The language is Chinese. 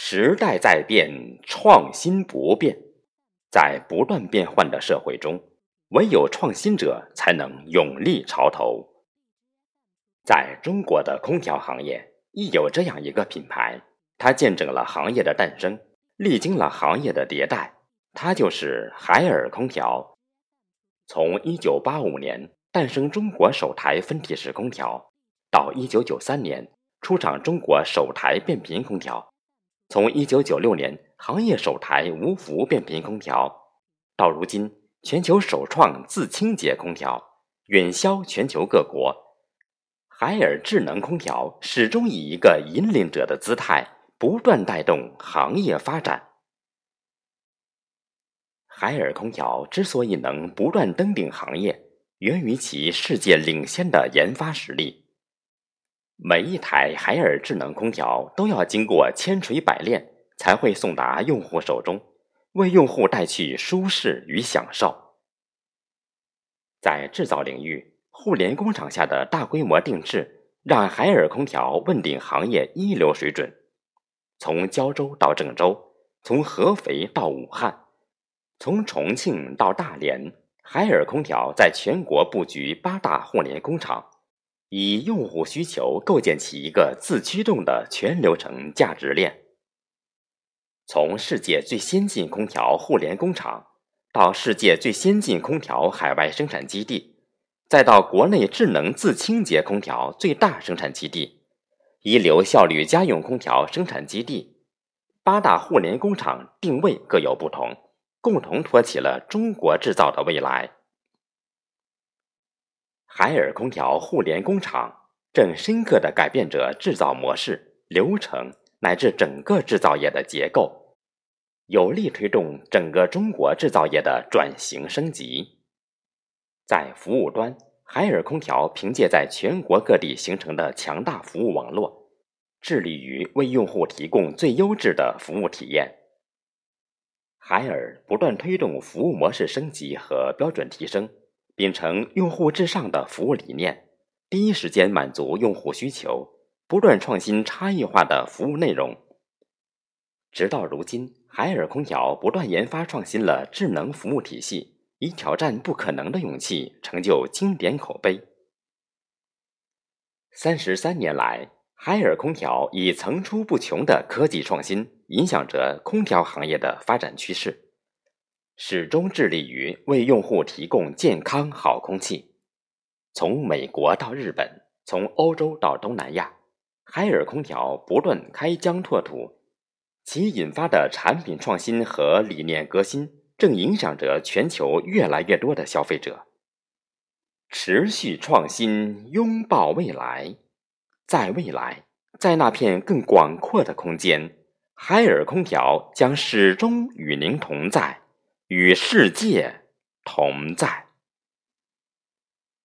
时代在变，创新不变。在不断变换的社会中，唯有创新者才能勇立潮头。在中国的空调行业，亦有这样一个品牌，它见证了行业的诞生，历经了行业的迭代，它就是海尔空调。从1985年诞生中国首台分体式空调，到1993年出厂中国首台变频空调，从1996年行业首台无氟变频空调，到如今全球首创自清洁空调，远销全球各国。海尔智能空调始终以一个引领者的姿态，不断带动行业发展。海尔空调之所以能不断登顶行业，源于其世界领先的研发实力。每一台海尔智能空调都要经过千锤百炼，才会送达用户手中，为用户带去舒适与享受。在制造领域。互联工厂下的大规模定制，让海尔空调问鼎行业一流水准。从胶州到郑州，从合肥到武汉，从重庆到大连，海尔空调在全国布局八大互联工厂，以用户需求构建起一个自驱动的全流程价值链。从世界最先进空调互联工厂，到世界最先进空调海外生产基地。再到国内智能自清洁空调最大生产基地、一流效率家用空调生产基地，八大互联工厂定位各有不同，共同托起了中国制造的未来。海尔空调互联工厂正深刻的改变着制造模式、流程乃至整个制造业的结构，有力推动整个中国制造业的转型升级。在服务端，海尔空调凭借在全国各地形成的强大服务网络，致力于为用户提供最优质的服务体验。海尔不断推动服务模式升级和标准提升，秉承用户至上的服务理念，第一时间满足用户需求，不断创新差异化的服务内容。直到如今，海尔空调不断研发创新了智能服务体系。以挑战不可能的勇气，成就经典口碑。三十三年来，海尔空调以层出不穷的科技创新，影响着空调行业的发展趋势，始终致力于为用户提供健康好空气。从美国到日本，从欧洲到东南亚，海尔空调不断开疆拓土，其引发的产品创新和理念革新。正影响着全球越来越多的消费者。持续创新，拥抱未来，在未来，在那片更广阔的空间，海尔空调将始终与您同在，与世界同在。